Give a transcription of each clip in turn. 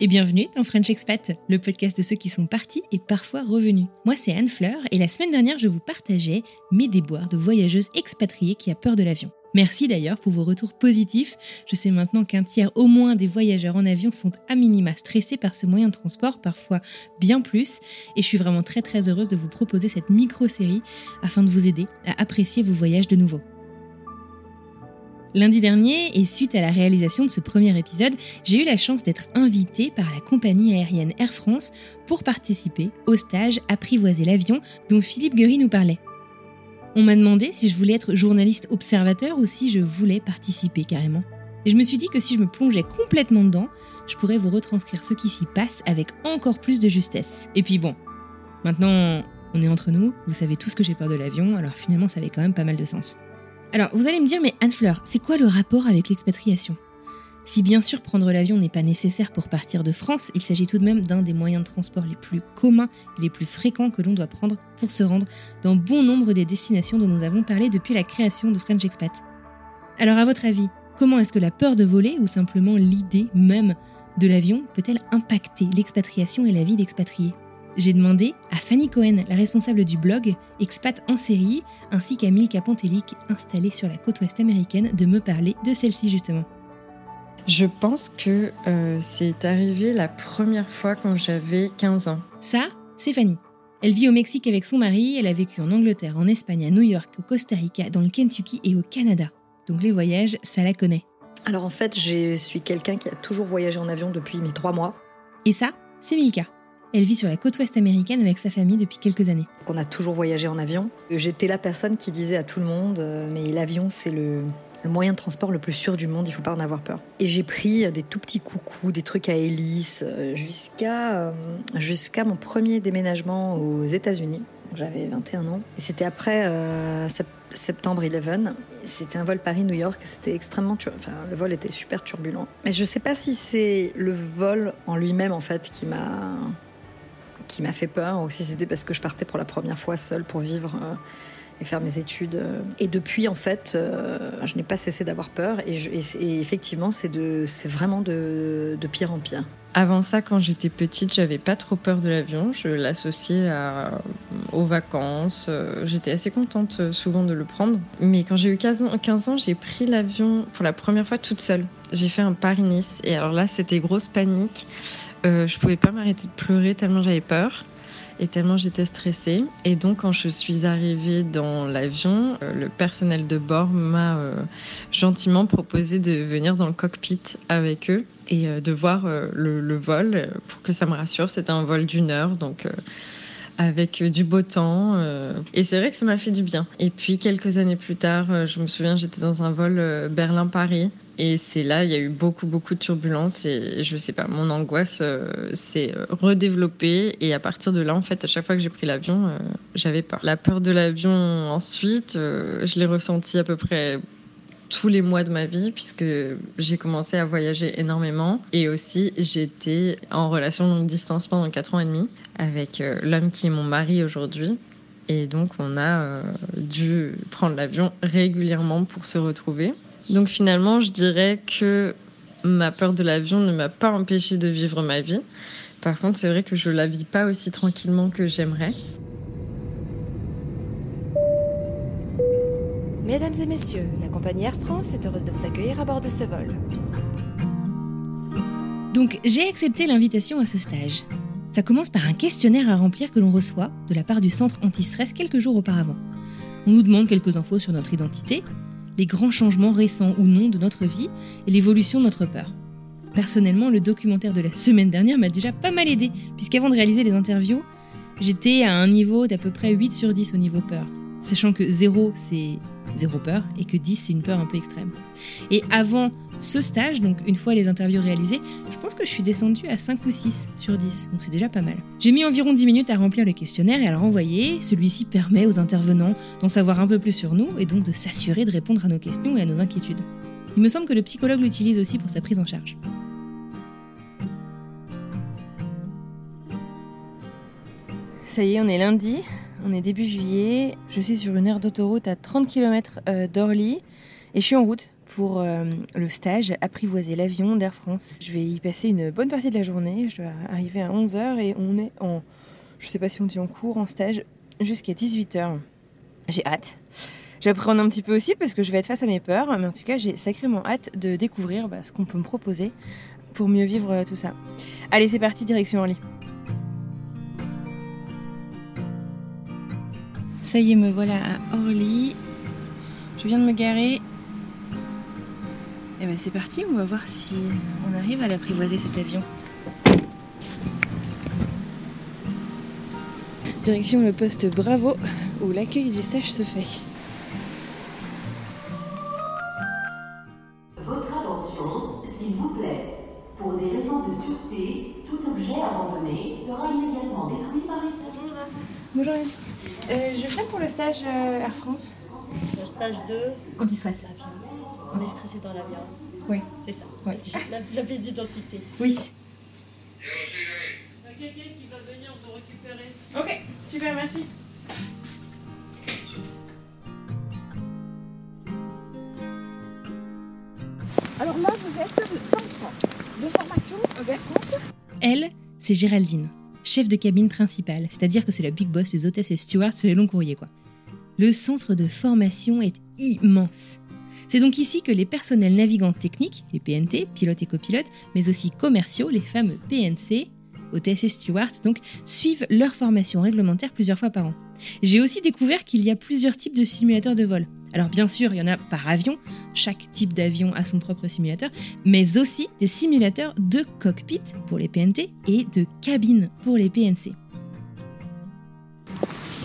et bienvenue dans French Expat, le podcast de ceux qui sont partis et parfois revenus. Moi, c'est Anne Fleur et la semaine dernière, je vous partageais mes déboires de voyageuse expatriée qui a peur de l'avion. Merci d'ailleurs pour vos retours positifs. Je sais maintenant qu'un tiers au moins des voyageurs en avion sont à minima stressés par ce moyen de transport, parfois bien plus. Et je suis vraiment très très heureuse de vous proposer cette micro-série afin de vous aider à apprécier vos voyages de nouveau. Lundi dernier, et suite à la réalisation de ce premier épisode, j'ai eu la chance d'être invitée par la compagnie aérienne Air France pour participer au stage Apprivoiser l'avion dont Philippe Guery nous parlait. On m'a demandé si je voulais être journaliste observateur ou si je voulais participer carrément. Et je me suis dit que si je me plongeais complètement dedans, je pourrais vous retranscrire ce qui s'y passe avec encore plus de justesse. Et puis bon, maintenant on est entre nous, vous savez tous que j'ai peur de l'avion, alors finalement ça avait quand même pas mal de sens. Alors, vous allez me dire, mais Anne-Fleur, c'est quoi le rapport avec l'expatriation? Si bien sûr prendre l'avion n'est pas nécessaire pour partir de France, il s'agit tout de même d'un des moyens de transport les plus communs et les plus fréquents que l'on doit prendre pour se rendre dans bon nombre des destinations dont nous avons parlé depuis la création de French Expat. Alors, à votre avis, comment est-ce que la peur de voler ou simplement l'idée même de l'avion peut-elle impacter l'expatriation et la vie d'expatriés? J'ai demandé à Fanny Cohen, la responsable du blog Expat en série, ainsi qu'à Milka Pantelic, installée sur la côte ouest américaine, de me parler de celle-ci justement. Je pense que euh, c'est arrivé la première fois quand j'avais 15 ans. Ça, c'est Fanny. Elle vit au Mexique avec son mari, elle a vécu en Angleterre, en Espagne, à New York, au Costa Rica, dans le Kentucky et au Canada. Donc les voyages, ça la connaît. Alors en fait, je suis quelqu'un qui a toujours voyagé en avion depuis mes trois mois. Et ça, c'est Milka. Elle vit sur la côte ouest américaine avec sa famille depuis quelques années. On a toujours voyagé en avion. J'étais la personne qui disait à tout le monde, euh, mais l'avion c'est le, moyen de transport le plus sûr du monde, il faut pas en avoir peur. Et j'ai pris des tout petits coucous, des trucs à hélice, euh, jusqu'à euh, jusqu'à mon premier déménagement aux États-Unis. J'avais 21 ans. C'était après septembre 11. C'était un vol Paris-New York. C'était extrêmement. Enfin, le vol était super turbulent. Mais je sais pas si c'est le vol en lui-même, en fait, qui m'a qui m'a fait peur, ou si c'était parce que je partais pour la première fois seule pour vivre euh, et faire mes études. Et depuis, en fait, euh, je n'ai pas cessé d'avoir peur. Et, effectivement, c'est vraiment de, pire en pire. Avant ça, quand j'étais petite, j'avais pas trop peur de l'avion. Je l'associais aux vacances. J'étais assez contente souvent de le prendre. Mais quand j'ai eu 15 ans, 15 ans j'ai pris l'avion pour la première fois toute seule. J'ai fait un Paris-Nice. Et alors là, c'était grosse panique. Euh, je pouvais pas m'arrêter de pleurer tellement j'avais peur et tellement j'étais stressée. Et donc quand je suis arrivée dans l'avion, euh, le personnel de bord m'a euh, gentiment proposé de venir dans le cockpit avec eux et de voir le, le, vol pour que ça me rassure. C'était un vol d'une heure, donc avec du beau temps. et c'est vrai que ça m'a fait du bien. Et puis quelques années plus tard, je me souviens, j'étais dans un vol Berlin-Paris et c'est là, il y a eu beaucoup, beaucoup de turbulences et je sais pas, mon angoisse euh, s'est euh, redéveloppée. Et à partir de là, en fait, à chaque fois que j'ai pris l'avion, euh, j'avais peur. La peur de l'avion, ensuite, je l'ai ressentie à peu près tous les mois de ma vie puisque j'ai commencé à voyager énormément et aussi j'étais en relation longue distance pendant 4 ans et demi avec l'homme qui est mon mari aujourd'hui et donc on a dû prendre l'avion régulièrement pour se retrouver. Donc finalement, je dirais que ma peur de l'avion ne m'a pas empêché de vivre ma vie. Par contre, c'est vrai que je la vis pas aussi tranquillement que j'aimerais. Mesdames et messieurs, la compagnie Air France est heureuse de vous accueillir à bord de ce vol. Donc j'ai accepté l'invitation à ce stage. Ça commence par un questionnaire à remplir que l'on reçoit de la part du centre anti-stress quelques jours auparavant. On nous demande quelques infos sur notre identité, les grands changements récents ou non de notre vie et l'évolution de notre peur. Personnellement, le documentaire de la semaine dernière m'a déjà pas mal aidé, puisqu'avant de réaliser les interviews, j'étais à un niveau d'à peu près 8 sur 10 au niveau peur. Sachant que 0 c'est zéro peur et que 10 c'est une peur un peu extrême. Et avant ce stage, donc une fois les interviews réalisées, je pense que je suis descendue à 5 ou 6 sur 10, donc c'est déjà pas mal. J'ai mis environ 10 minutes à remplir le questionnaire et à le renvoyer. Celui-ci permet aux intervenants d'en savoir un peu plus sur nous et donc de s'assurer de répondre à nos questions et à nos inquiétudes. Il me semble que le psychologue l'utilise aussi pour sa prise en charge. Ça y est, on est lundi, on est début juillet, je suis sur une aire d'autoroute à 30 km euh, d'Orly et je suis en route pour euh, le stage Apprivoiser l'avion d'Air France. Je vais y passer une bonne partie de la journée, je dois arriver à 11h et on est en, je sais pas si on dit en cours, en stage, jusqu'à 18h. J'ai hâte. J'appréhende un petit peu aussi parce que je vais être face à mes peurs, mais en tout cas j'ai sacrément hâte de découvrir bah, ce qu'on peut me proposer pour mieux vivre euh, tout ça. Allez c'est parti, direction Orly. Ça y est, me voilà à Orly. Je viens de me garer. Et ben c'est parti, on va voir si on arrive à l'apprivoiser cet avion. Direction le poste Bravo, où l'accueil du stage se fait. Stage euh, Air France. Le stage 2, Anti-stress. on est dans l'avion. Oui. C'est ça. Ouais. La, la pièce d'identité. Oui. Il y a quelqu'un qui va venir vous récupérer. Ok, super, merci. Alors là, vous êtes centre de formation vers France. Elle, c'est Géraldine, chef de cabine principale, c'est-à-dire que c'est la big boss des hôtesses et stewards sur les longs courriers, quoi. Le centre de formation est immense. C'est donc ici que les personnels navigants techniques, les PNT, pilotes et copilotes, mais aussi commerciaux, les fameux PNC, hôtesses et stewards, suivent leur formation réglementaire plusieurs fois par an. J'ai aussi découvert qu'il y a plusieurs types de simulateurs de vol. Alors bien sûr, il y en a par avion, chaque type d'avion a son propre simulateur, mais aussi des simulateurs de cockpit pour les PNT et de cabine pour les PNC.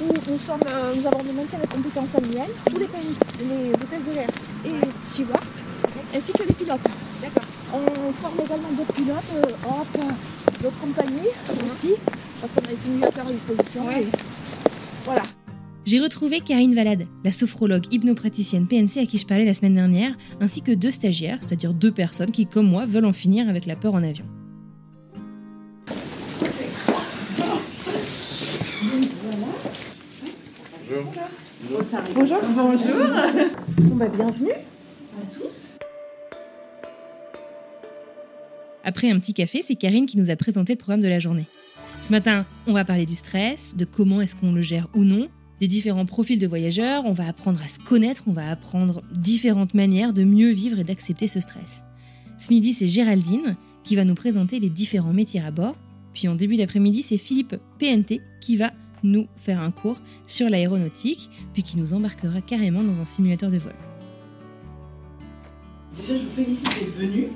Où nous, sommes, euh, nous avons le maintien des compétences annuelles, tous les, pays- les hôtesses de l'air et les stewards, ainsi que les pilotes. D'accord. On forme également d'autres pilotes, euh, hop, euh, d'autres compagnies aussi, parce qu'on a des simulateurs à disposition. et Voilà. J'ai retrouvé Karine Valade, la sophrologue hypnopraticienne PNC à qui je parlais la semaine dernière, ainsi que deux stagiaires, c'est-à-dire deux personnes qui, comme moi, veulent en finir avec la peur en avion. Bonjour. Bonjour. Bon bah bienvenue. Après un petit café, c'est Karine qui nous a présenté le programme de la journée. Ce matin, on va parler du stress, de comment est-ce qu'on le gère ou non, des différents profils de voyageurs, on va apprendre à se connaître, on va apprendre différentes manières de mieux vivre et d'accepter ce stress. Ce midi, c'est Géraldine qui va nous présenter les différents métiers à bord. Puis en début d'après-midi, c'est Philippe PNT qui va nous faire un cours sur l'aéronautique, puis qui nous embarquera carrément dans un simulateur de vol. Déjà, je vous félicite d'être venu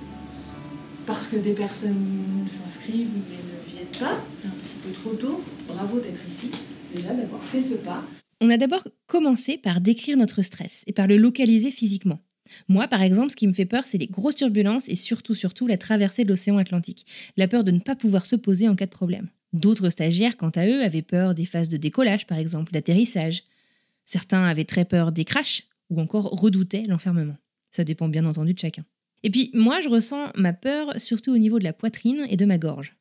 parce que des personnes s'inscrivent mais ne viennent pas. C'est un petit peu trop tôt. Bravo d'être ici, déjà d'avoir fait ce pas. On a d'abord commencé par décrire notre stress et par le localiser physiquement. Moi, par exemple, ce qui me fait peur, c'est les grosses turbulences et surtout, surtout, la traversée de l'océan Atlantique. La peur de ne pas pouvoir se poser en cas de problème. D'autres stagiaires, quant à eux, avaient peur des phases de décollage, par exemple, d'atterrissage. Certains avaient très peur des crashs ou encore redoutaient l'enfermement. Ça dépend bien entendu de chacun. Et puis, moi, je ressens ma peur surtout au niveau de la poitrine et de ma gorge.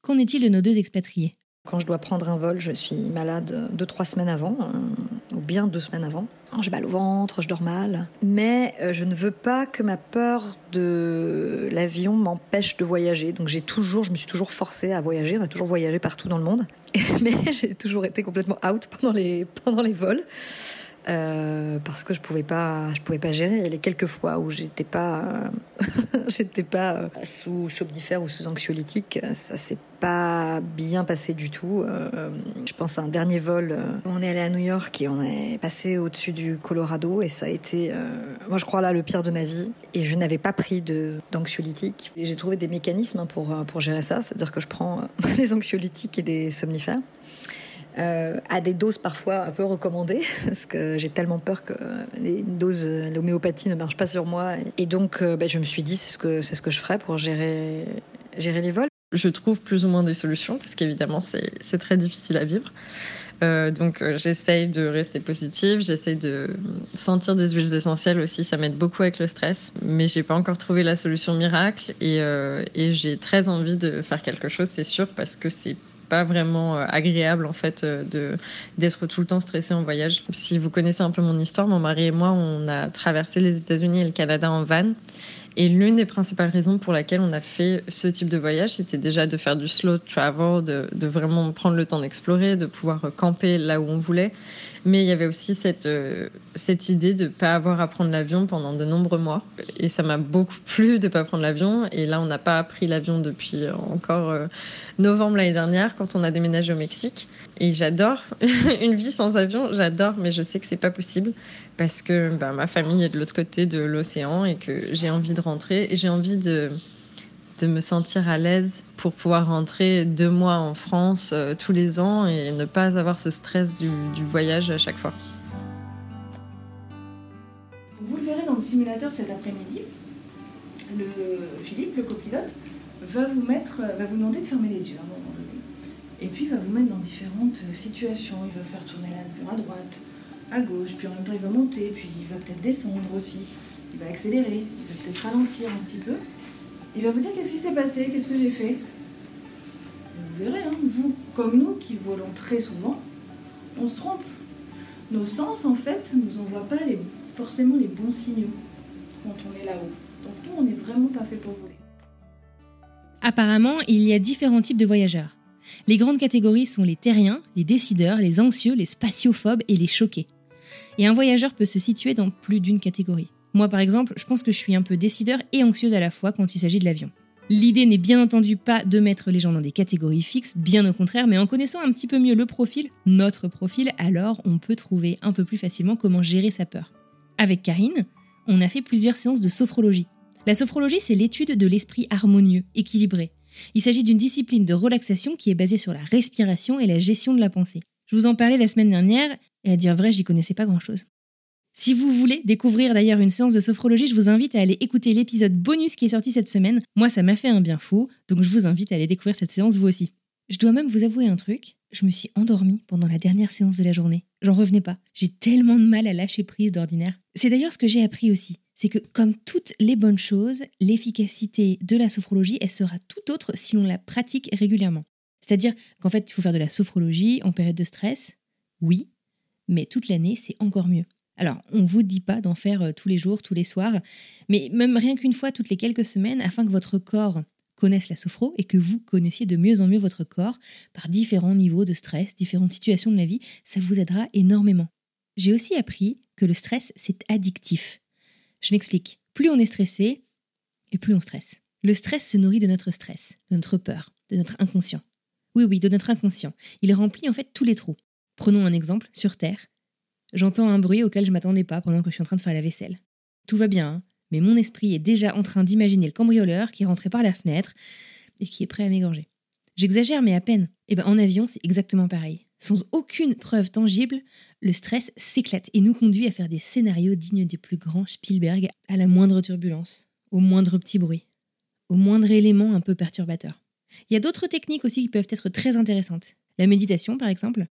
Qu'en est-il de nos deux expatriés? Quand je dois prendre un vol, je suis malade deux, trois semaines avant, ou bien deux semaines avant. Alors, J'ai mal au ventre, je dors mal. Mais euh, je ne veux pas que ma peur de l'avion m'empêche de voyager. Donc j'ai toujours, je me suis toujours forcée à voyager. On a toujours voyagé partout dans le monde. Mais j'ai toujours été complètement out pendant les, pendant les vols. Euh, parce que je pouvais pas, je pouvais pas gérer. Les quelques fois où j'étais pas, euh, j'étais pas euh, sous somnifère ou sous anxiolytique, ça s'est pas bien passé du tout. je pense à un dernier vol. On est allé à New York et on est passé au-dessus du Colorado et ça a été, moi je crois là le pire de ma vie. Et je n'avais pas pris de d'anxiolytique. J'ai trouvé des mécanismes pour pour gérer ça, c'est-à-dire que je prends des anxiolytiques et des somnifères. Euh, à des doses parfois un peu recommandées, parce que j'ai tellement peur que les doses, l'homéopathie ne marche pas sur moi. Et donc, euh, ben, je me suis dit, c'est ce que c'est ce que je ferais pour gérer gérer les vols. Je trouve plus ou moins des solutions, parce qu'évidemment, c'est très difficile à vivre. Euh, donc j'essaye de rester positive, j'essaye de sentir des huiles essentielles aussi, ça m'aide beaucoup avec le stress, mais j'ai pas encore trouvé la solution miracle et, et j'ai très envie de faire quelque chose, c'est sûr, parce que c'est pas vraiment euh, agréable en fait euh, de d'être tout le temps stressé en voyage. Si vous connaissez un peu mon histoire, mon mari et moi, on a traversé les États-Unis et le Canada en van. Et l'une des principales raisons pour laquelle on a fait ce type de voyage, c'était déjà de faire du slow travel, de, de vraiment prendre le temps d'explorer, de pouvoir camper là où on voulait. Mais il y avait aussi cette, euh, cette idée de ne pas avoir à prendre l'avion pendant de nombreux mois. Et ça m'a beaucoup plu de ne pas prendre l'avion. Et là, on n'a pas pris l'avion depuis encore euh, novembre l'année dernière quand on a déménagé au Mexique. Et j'adore une vie sans avion, j'adore, mais je sais que c'est pas possible parce que bah, ma famille est de l'autre côté de l'océan et que j'ai envie de rentrer et j'ai envie de de me sentir à l'aise pour pouvoir rentrer deux mois en France euh, tous les ans et ne pas avoir ce stress du, voyage à chaque fois. Vous le verrez dans le simulateur cet après-midi. Le Philippe, le copilote, va vous mettre, va vous demander de fermer les yeux à un moment donné. Et puis il va vous mettre dans différentes situations. Il va faire tourner l'avion à droite, à gauche, puis en même temps il va monter, puis il va peut-être descendre aussi. Il va accélérer, il va peut-être ralentir un petit peu. Il va vous dire qu'est-ce qui s'est passé, qu'est-ce que j'ai fait? Vous verrez, hein, vous comme nous qui volons très souvent, on se trompe. Nos sens, en fait, ne nous envoient pas forcément les bons signaux quand on est là-haut. Donc nous, on n'est vraiment pas fait pour voler. Apparemment, il y a différents types de voyageurs. Les grandes catégories sont les terriens, les décideurs, les anxieux, les spatiophobes et les choqués. Et un voyageur peut se situer dans plus d'une catégorie. Moi, par exemple, je pense que je suis un peu décideur et anxieuse à la fois quand il s'agit de l'avion. L'idée n'est bien entendu pas de mettre les gens dans des catégories fixes, bien au contraire, mais en connaissant un petit peu mieux le profil, notre profil, alors on peut trouver un peu plus facilement comment gérer sa peur. Avec Karine, on a fait plusieurs séances de sophrologie. La sophrologie, c'est l'étude de l'esprit harmonieux, équilibré. Il s'agit d'une discipline de relaxation qui est basée sur la respiration et la gestion de la pensée. Je vous en parlais la semaine dernière, et à dire vrai, j'y connaissais pas grand-chose. Si vous voulez découvrir d'ailleurs une séance de sophrologie, je vous invite à aller écouter l'épisode bonus qui est sorti cette semaine. Moi, ça m'a fait un bien fou, donc je vous invite à aller découvrir cette séance vous aussi. Je dois même vous avouer un truc, je me suis endormie pendant la dernière séance de la journée. J'en revenais pas. J'ai tellement de mal à lâcher prise d'ordinaire. C'est d'ailleurs ce que j'ai appris aussi. C'est que comme toutes les bonnes choses, l'efficacité de la sophrologie, elle sera tout autre si l'on la pratique régulièrement. C'est-à-dire qu'en fait, il faut faire de la sophrologie en période de stress, oui, mais toute l'année, c'est encore mieux. Alors, on ne vous dit pas d'en faire euh, tous les jours, tous les soirs, mais même rien qu'une fois toutes les quelques semaines, afin que votre corps connaisse la sophro et que vous connaissiez de mieux en mieux votre corps par différents niveaux de stress, différentes situations de la vie, ça vous aidera énormément. J'ai aussi appris que le stress, c'est addictif. Je m'explique. Plus on est stressé, et plus on stresse. Le stress se nourrit de notre stress, de notre peur, de notre inconscient. Oui, oui, de notre inconscient. Il remplit en fait tous les trous. Prenons un exemple sur Terre. J'entends un bruit auquel je m'attendais pas pendant que je suis en train de faire la vaisselle. Tout va bien, mais mon esprit est déjà en train d'imaginer le cambrioleur qui est rentré par la fenêtre et qui est prêt à m'égorger. J'exagère, mais à peine. Et eh ben en avion, c'est exactement pareil. Sans aucune preuve tangible, le stress s'éclate et nous conduit à faire des scénarios dignes des plus grands Spielberg à la moindre turbulence, au moindre petit bruit, au moindre élément un peu perturbateur. Il y a d'autres techniques aussi qui peuvent être très intéressantes. La méditation, par exemple,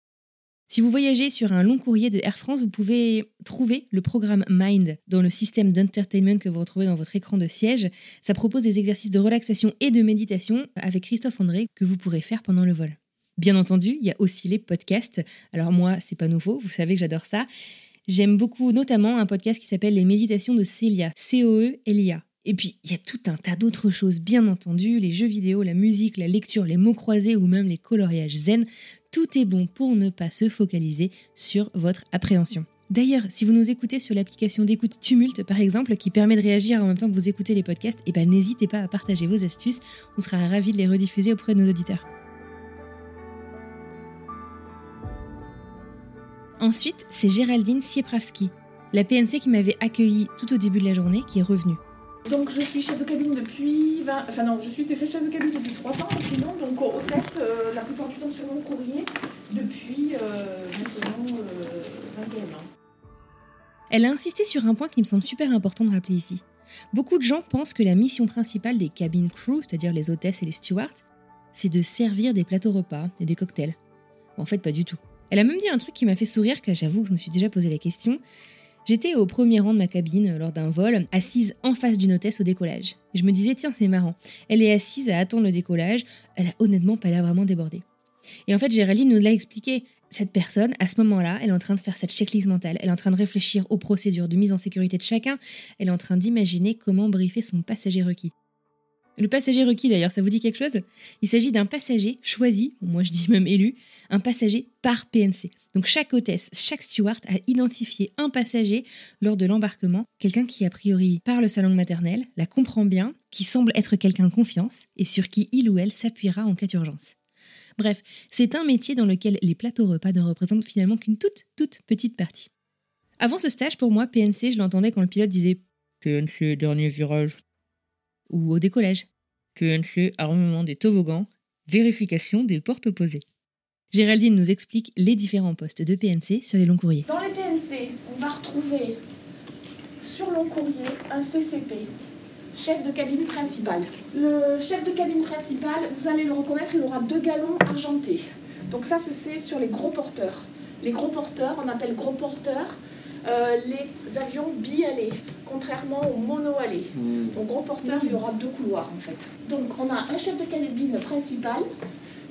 si vous voyagez sur un long courrier de Air France, vous pouvez trouver le programme Mind dans le système d'entertainment que vous retrouvez dans votre écran de siège. Ça propose des exercices de relaxation et de méditation avec Christophe André que vous pourrez faire pendant le vol. Bien entendu, il y a aussi les podcasts. Alors moi, c'est pas nouveau, vous savez que j'adore ça. J'aime beaucoup notamment un podcast qui s'appelle Les méditations de Célia, C-O-E-L-I-A. Et puis, il y a tout un tas d'autres choses, bien entendu, les jeux vidéo, la musique, la lecture, les mots croisés ou même les coloriages zen tout est bon pour ne pas se focaliser sur votre appréhension. D'ailleurs, si vous nous écoutez sur l'application d'écoute Tumult, par exemple, qui permet de réagir en même temps que vous écoutez les podcasts, eh ben, n'hésitez pas à partager vos astuces. On sera ravis de les rediffuser auprès de nos auditeurs. Ensuite, c'est Géraldine Siepravski, la PNC qui m'avait accueillie tout au début de la journée, qui est revenue. Donc je suis chef de cabine depuis 20... Enfin non, je suis chef de cabine depuis 3 ans sinon, donc hôtesse euh, la plupart du temps sur mon courrier depuis euh, maintenant euh, 21 ans. Elle a insisté sur un point qui me semble super important de rappeler ici. Beaucoup de gens pensent que la mission principale des cabin crew, c'est-à-dire les hôtesses et les stewards, c'est de servir des plateaux repas et des cocktails. En fait, pas du tout. Elle a même dit un truc qui m'a fait sourire, que j'avoue que je me suis déjà posé la question. J'étais au premier rang de ma cabine lors d'un vol, assise en face d'une hôtesse au décollage. Je me disais, tiens, c'est marrant. Elle est assise à attendre le décollage, elle a honnêtement pas l'air vraiment débordée. Et en fait, Géraldine nous l'a expliqué cette personne, à ce moment-là, elle est en train de faire cette checklist mentale, elle est en train de réfléchir aux procédures de mise en sécurité de chacun, elle est en train d'imaginer comment briefer son passager requis. Le passager requis, d'ailleurs, ça vous dit quelque chose? Il s'agit d'un passager choisi, moi je dis même élu, un passager par PNC. Donc chaque hôtesse, chaque steward a identifié un passager lors de l'embarquement, quelqu'un qui a priori parle sa langue maternelle, la comprend bien, qui semble être quelqu'un de confiance et sur qui il ou elle s'appuiera en cas d'urgence. Bref, c'est un métier dans lequel les plateaux repas ne représentent finalement qu'une toute, toute petite partie. Avant ce stage, pour moi, PNC, je l'entendais quand le pilote disait PNC, dernier virage. Ou au décollage. PNC, armement des toboggans, vérification des portes opposées. Géraldine nous explique les différents postes de PNC sur les longs courriers. Dans les PNC, on va retrouver sur long courrier un CCP, chef de cabine principal. Le chef de cabine principal, vous allez le reconnaître, il aura deux galons argentés. Donc ça, c'est sur les gros porteurs. Les gros porteurs, on appelle gros porteurs euh, les avions bi-allés, contrairement aux mono-allés. Donc gros porteurs, il y aura deux couloirs en fait. Donc on a un chef de cabine principal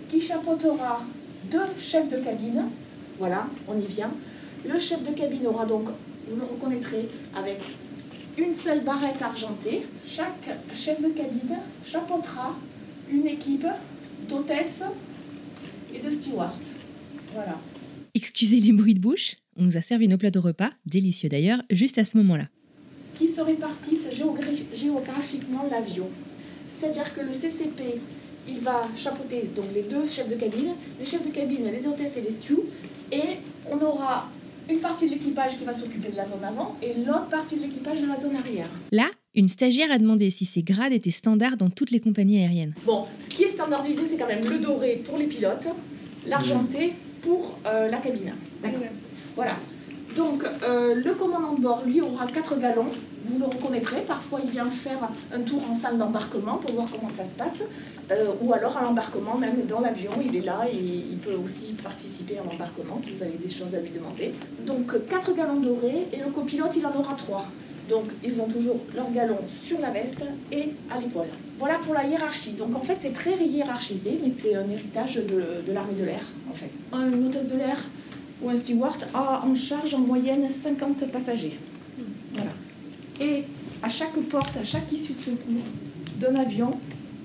qui chapeautera deux chefs de cabine. Voilà, on y vient. Le chef de cabine aura donc, vous le reconnaîtrez, avec une seule barrette argentée. Chaque chef de cabine chapeautera une équipe d'hôtesses et de stewards. Voilà. Excusez les bruits de bouche, on nous a servi nos plateaux repas, délicieux d'ailleurs, juste à ce moment-là. Qui se répartissent géogra- géographiquement l'avion. C'est-à-dire que le CCP, il va chapeauter donc les deux chefs de cabine, les chefs de cabine, les hôtesses et les stews, et on aura une partie de l'équipage qui va s'occuper de la zone avant et l'autre partie de l'équipage de la zone arrière. Là, une stagiaire a demandé si ces grades étaient standards dans toutes les compagnies aériennes. Bon, ce qui est standardisé, c'est quand même le doré pour les pilotes, l'argenté pour euh, la cabine. D'accord. Voilà. Donc, euh, le commandant de bord, lui, aura quatre galons. Vous le reconnaîtrez. Parfois, il vient faire un tour en salle d'embarquement pour voir comment ça se passe. Euh, ou alors à l'embarquement, même dans l'avion, il est là et il peut aussi participer à l'embarquement si vous avez des choses à lui demander. Donc, euh, quatre galons dorés et le copilote, il en aura trois. Donc, ils ont toujours leur galon sur la veste et à l'épaule. Voilà pour la hiérarchie. Donc, en fait, c'est très hiérarchisé, mais c'est un héritage de, l'armée de l'air, en fait. Une hôtesse de l'air ou un steward a en charge en moyenne 50 passagers. Voilà. Et à chaque porte, à chaque issue de secours d'un avion,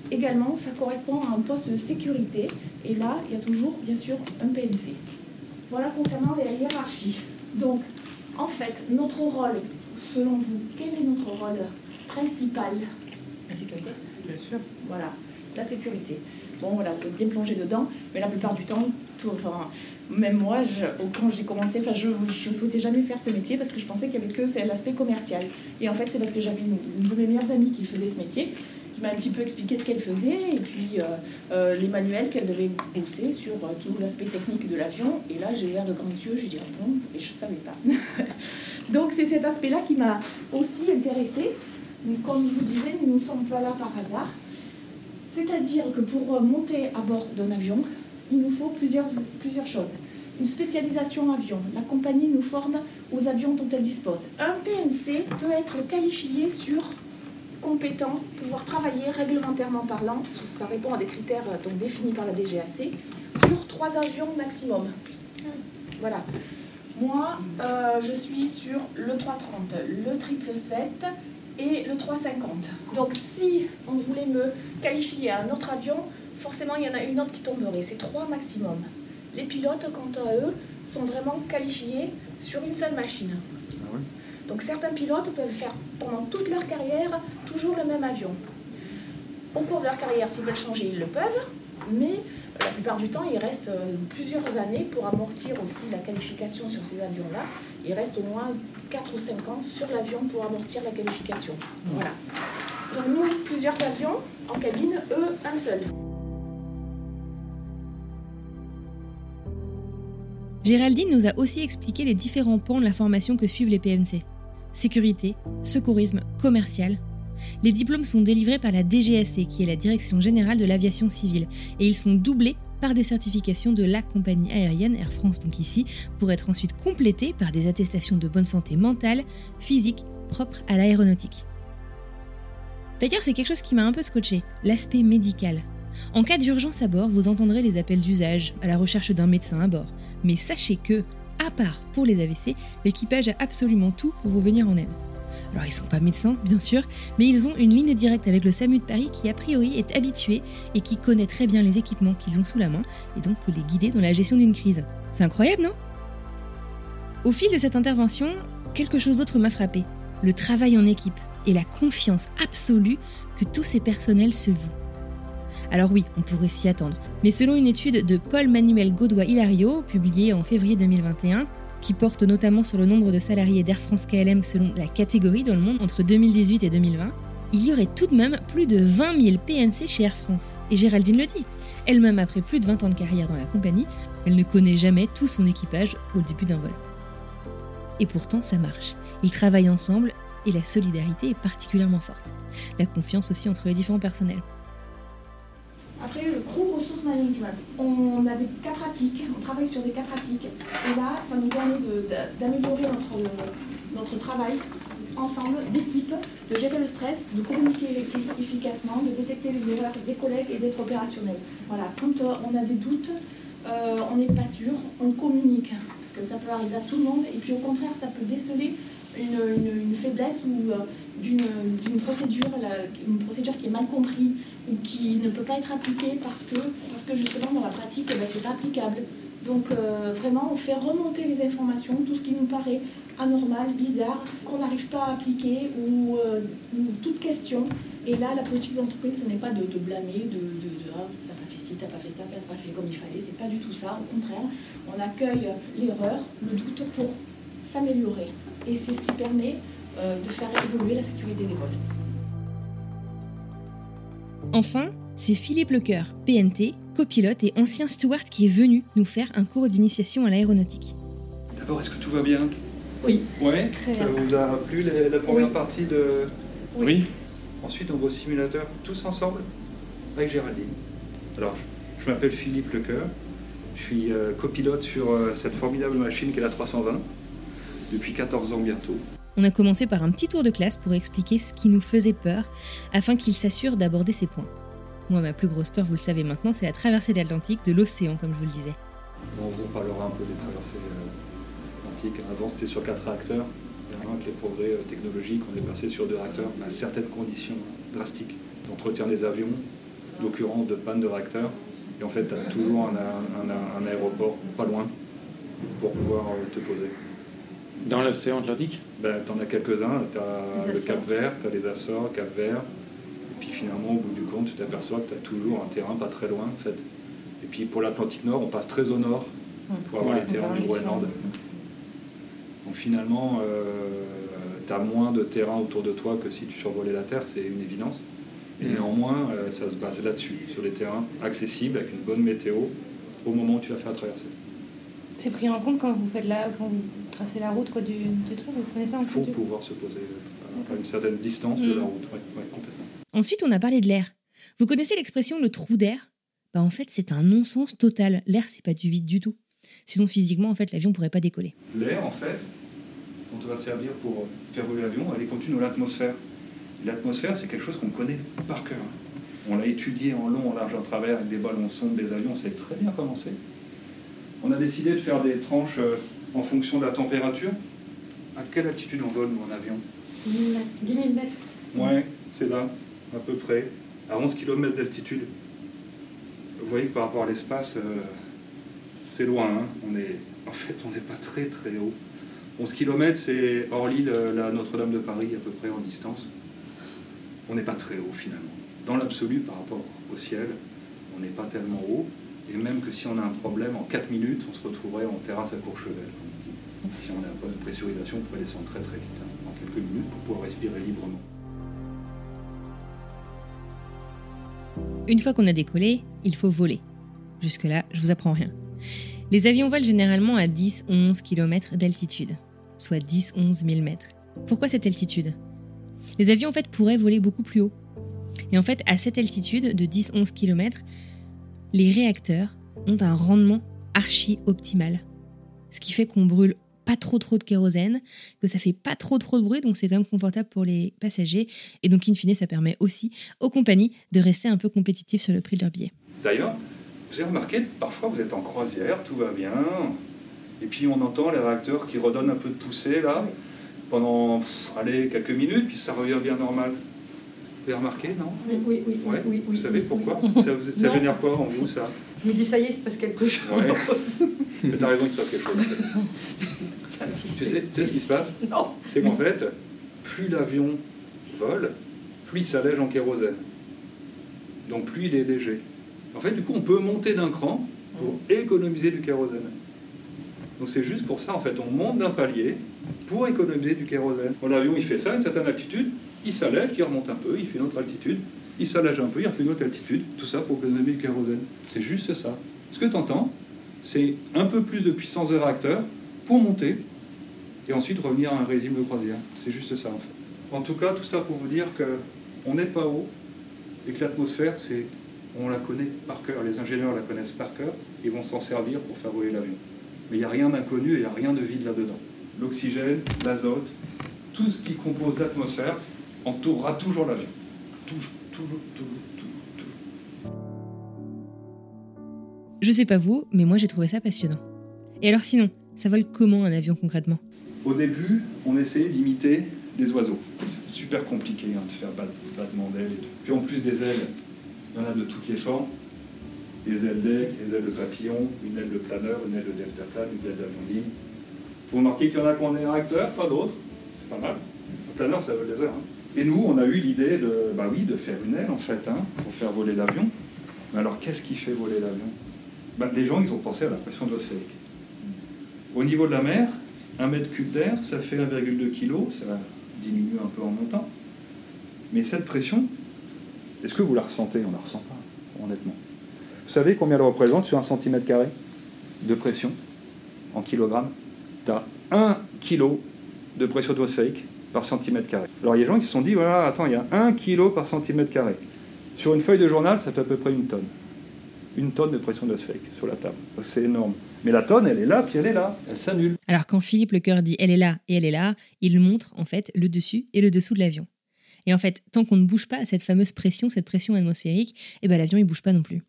également, ça correspond à un poste de sécurité. Et là, il y a toujours, bien sûr, un PNC. Voilà concernant les hiérarchies. Donc, en fait, notre rôle, selon vous, quel est notre rôle principal La sécurité Bien sûr. Voilà, la sécurité. Bon, voilà, vous êtes bien plongé dedans, mais la plupart du temps, tout, enfin, même moi, je, quand j'ai commencé, enfin, je ne souhaitais jamais faire ce métier parce que je pensais qu'il n'y avait que l'aspect commercial. Et en fait, c'est parce que j'avais une, une de mes meilleures amies qui faisait ce métier, m'a un petit peu expliqué ce qu'elle faisait, et puis euh, euh, les manuels qu'elle devait bosser sur euh, tout l'aspect technique de l'avion. Et là, j'ai l'air de grands yeux, j'ai dit ah bon, et je ne savais pas. Donc, c'est cet aspect-là qui m'a aussi intéressée. Comme je vous disais, nous ne sommes pas là par hasard. C'est-à-dire que pour monter à bord d'un avion, il nous faut plusieurs, plusieurs choses. Une spécialisation avion. La compagnie nous forme aux avions dont elle dispose. Un PNC peut être qualifié sur compétent, pouvoir travailler réglementairement parlant, ça répond à des critères euh, donc, définis par la DGAC, sur trois avions maximum. Voilà. Moi, euh, je suis sur le 330, le 777 et le 350. Donc si on voulait me qualifier à un autre avion, forcément il y en a une autre qui tomberait. C'est trois maximum. Les pilotes, quant à eux, sont vraiment qualifiés sur une seule machine. Donc certains pilotes peuvent faire pendant toute leur carrière toujours le même avion. Au cours de leur carrière, s'ils veulent changer, ils le peuvent, mais la plupart du temps, il reste euh, plusieurs années pour amortir aussi la qualification sur ces avions-là. Il reste au moins 4 ou 5 ans sur l'avion pour amortir la qualification. Voilà. Donc nous, plusieurs avions en cabine, eux, un seul. Géraldine nous a aussi expliqué les différents pans de la formation que suivent les PNC. Sécurité, secourisme, commercial. Les diplômes sont délivrés par la DGSC, qui est la Direction générale de l'aviation civile, et ils sont doublés par des certifications de la compagnie aérienne Air France, donc ici, pour être ensuite complétés par des attestations de bonne santé mentale, physique, propres à l'aéronautique. D'ailleurs, c'est quelque chose qui m'a un peu scotché, l'aspect médical. En cas d'urgence à bord, vous entendrez les appels d'usage à la recherche d'un médecin à bord. Mais sachez que, à part pour les AVC, l'équipage a absolument tout pour vous venir en aide. Alors ils sont pas médecins, bien sûr, mais ils ont une ligne directe avec le SAMU de Paris qui a priori est habitué et qui connaît très bien les équipements qu'ils ont sous la main et donc peut les guider dans la gestion d'une crise. C'est incroyable, non? Au fil de cette intervention, quelque chose d'autre m'a frappé. Le travail en équipe et la confiance absolue que tous ces personnels se vouent. Alors oui, on pourrait s'y attendre. Mais selon une étude de Paul-Manuel Gaudois-Hilario, publiée en février 2021, qui porte notamment sur le nombre de salariés d'Air France KLM selon la catégorie dans le monde entre 2018 et 2020, il y aurait tout de même plus de 20 000 PNC chez Air France. Et Géraldine le dit, elle-même après plus de 20 ans de carrière dans la compagnie, elle ne connaît jamais tout son équipage au début d'un vol. Et pourtant, ça marche. Ils travaillent ensemble et la solidarité est particulièrement forte. La confiance aussi entre les différents personnels. Après, le groupe ressources management, on a des cas pratiques, on travaille sur des cas pratiques. Et là, ça nous permet d'améliorer notre, notre travail ensemble, d'équipe, de gérer le stress, de communiquer efficacement, de détecter les erreurs des collègues et d'être opérationnel. Voilà, quand euh, on a des doutes, euh, on n'est pas sûr, on communique, parce que ça peut arriver à tout le monde, et puis au contraire, ça peut déceler une, faiblesse ou euh, d'une procédure, une procédure qui est mal comprise ou qui ne peut pas être appliquée parce que, parce que justement dans la pratique, eh ben, c'est applicable. Donc euh, vraiment, on fait remonter les informations, tout ce qui nous paraît anormal, bizarre, qu'on n'arrive pas à appliquer ou, euh, toute question. Et là, la politique d'entreprise, ce n'est pas de, blâmer, de, de, de ah, t'as pas fait ci, t'as pas fait ça, t'as pas fait comme il fallait. C'est pas du tout ça. Au contraire, on accueille l'erreur, le doute pour s'améliorer. Et c'est ce qui permet euh, de faire évoluer la sécurité des vols. Enfin, c'est Philippe Lecoeur, PNT, copilote et ancien steward qui est venu nous faire un cours d'initiation à l'aéronautique. D'abord, est-ce que tout va bien? Oui. Ouais Ça vous a plu la, première partie de. Oui. Ensuite, on va au simulateur tous ensemble avec Géraldine. Alors, je m'appelle Philippe Lecoeur. Je suis euh, copilote sur euh, cette formidable machine qui est la 320 depuis 14 ans bientôt. On a commencé par un petit tour de classe pour expliquer ce qui nous faisait peur, afin qu'il s'assure d'aborder ces points. Moi, ma plus grosse peur, vous le savez maintenant, c'est la traversée de l'Atlantique, de l'océan, comme je vous le disais. on vous parlera un peu des traversées euh, atlantiques. Avant, c'était sur quatre réacteurs. Et avec les progrès euh, technologiques, on est passé sur deux réacteurs, à certaines conditions drastiques d'entretien des avions, d'occurrence de panne de réacteurs. Et en fait, tu as toujours un, aéroport pas loin pour pouvoir euh, te poser. Dans l'océan Atlantique? Ben, Tu en as quelques-uns. Tu as le Cap Vert, tu as les Açores, Cap Vert. Et puis finalement, au bout du compte, tu t'aperçois que tu as toujours un terrain pas très loin en fait. Et puis pour l'Atlantique Nord, on passe très au nord pour avoir les terrains du Groenland. Donc finalement, euh, tu as moins de terrain autour de toi que si tu survolais la Terre, c'est une évidence. Et mm. néanmoins, euh, ça se base là-dessus, sur les terrains accessibles avec une bonne météo au moment où tu vas faire la traversée. C'est pris en compte quand vous faites quand vous tracez la route quoi, du, truc, vous prenez ça en Il faut pouvoir se poser euh, à une certaine distance de la mm. route, complètement. Ensuite, on a parlé de l'air. Vous connaissez l'expression le trou d'air? Bah, En fait, c'est un non-sens total. L'air, c'est pas du vide du tout. Sinon, physiquement, en fait, l'avion pourrait pas décoller. L'air, en fait, dont on va servir pour faire voler l'avion, elle est contenue dans l'atmosphère. L'atmosphère, c'est quelque chose qu'on connaît par cœur. On l'a étudié en long, en large, en travers, avec des ballons sondes, des avions, on sait très bien comment c'est. On a décidé de faire des tranches euh, en fonction de la température. À quelle altitude on vole, nous, en avion 10 000 mètres. Ouais, c'est là, à peu près, à 11 km d'altitude. Vous voyez que par rapport à l'espace, euh, c'est loin. hein. On est, en fait, on n'est pas très très haut. 11 km, c'est Orly, le- la Notre-Dame de Paris, à peu près en distance. On n'est pas très haut finalement. Dans l'absolu, par rapport au ciel, on n'est pas tellement haut. Et même que si on a un problème, en 4 minutes, on se retrouverait en terrasse à Courchevel. comme on dit. Si on a un problème de pressurisation, on pourrait descendre très très vite, hein, en quelques minutes, pour pouvoir respirer librement. Une fois qu'on a décollé, il faut voler. Jusque-là, je vous apprends rien. Les avions volent généralement à 10-11 km d'altitude, soit 10-11 000 mètres. Pourquoi cette altitude? Les avions en fait pourraient voler beaucoup plus haut. Et en fait, à cette altitude de 10-11 km, les réacteurs ont un rendement archi optimal. Ce qui fait qu'on brûle pas trop trop de kérosène, que ça fait pas trop trop de bruit, donc c'est quand même confortable pour les passagers. Et donc, in fine, ça permet aussi aux compagnies de rester un peu compétitifs sur le prix de leur billet. D'ailleurs, vous avez remarqué, parfois vous êtes en croisière, tout va bien, et puis on entend les réacteurs qui redonnent un peu de poussée là, pendant allez, quelques minutes, puis ça revient bien normal. Vous avez remarqué, non Oui, oui, oui. Ouais. oui, Vous savez pourquoi. Ça, ça Non. génère quoi en vous, ça Je me dis, ça y est, il se passe quelque chose. Ouais. Mais t'as raison, il se passe quelque chose. Ça Tu sais, tu sais ce qui se passe Non. C'est qu'en fait, plus l'avion vole, plus il s'allège en kérosène. Donc plus il est léger. En fait, du coup, on peut monter d'un cran pour économiser du kérosène. Donc c'est juste pour ça, en fait, on monte d'un palier pour économiser du kérosène. Bon, l'avion, il fait ça à une certaine altitude, il s'allège, il remonte un peu, il fait une autre altitude, il s'allège un peu, il refait une autre altitude, tout ça pour économiser du kérosène. C'est juste ça. Ce que tu entends, c'est un peu plus de puissance de réacteur pour monter et ensuite revenir à un régime de croisière. C'est juste ça en fait. En tout cas, tout ça pour vous dire que on n'est pas haut et que l'atmosphère, c'est, on la connaît par cœur. Les ingénieurs la connaissent par cœur. Ils vont s'en servir pour faire voler l'avion. Mais il n'y a rien d'inconnu et il n'y a rien de vide là-dedans. L'oxygène, l'azote, tout ce qui compose l'atmosphère entourera toujours l'avion. Toujours, toujours, toujours, toujours, toujours. Je sais pas vous, mais moi j'ai trouvé ça passionnant. Et alors sinon, ça vole comment un avion concrètement? Au début, on essayait d'imiter les oiseaux. C'est super compliqué hein, de faire bat- battement d'ailes et tout. Puis en plus des ailes, il y en a de toutes les formes. Les ailes d'aigle, les ailes de papillon, une aile de planeur, une aile de deltaplane, une aile d'avion ligne. Vous remarquez qu'il y en a qui ont des réacteurs, pas d'autres. C'est pas mal. Le planeur, ça vole des heures. hein. Et nous, on a eu l'idée de, bah oui, de faire une aile en fait, hein, pour faire voler l'avion. Mais alors, qu'est-ce qui fait voler l'avion? Bah, Les gens, ils ont pensé à la pression atmosphérique. Au niveau de la mer, un mètre cube d'air, ça fait 1,2 kg, ça diminue un peu en montant. Mais cette pression, est-ce que vous la ressentez? On ne la ressent pas, honnêtement. Vous savez combien elle représente sur un centimètre carré de pression en kilogrammes? Tu as 1 kg de pression atmosphérique par centimètre carré. Alors il y a des gens qui se sont dit, voilà, attends, il y a 1 kg par centimètre carré. Sur une feuille de journal, ça fait à peu près une tonne. Une tonne de pression atmosphérique sur la table. C'est énorme. Mais la tonne, elle est là, puis elle est là. Elle s'annule. Alors quand Philippe Lecoeur dit elle est là et elle est là, il montre en fait le dessus et le dessous de l'avion. Et en fait, tant qu'on ne bouge pas cette fameuse pression, cette pression atmosphérique, eh ben l'avion il bouge pas non plus.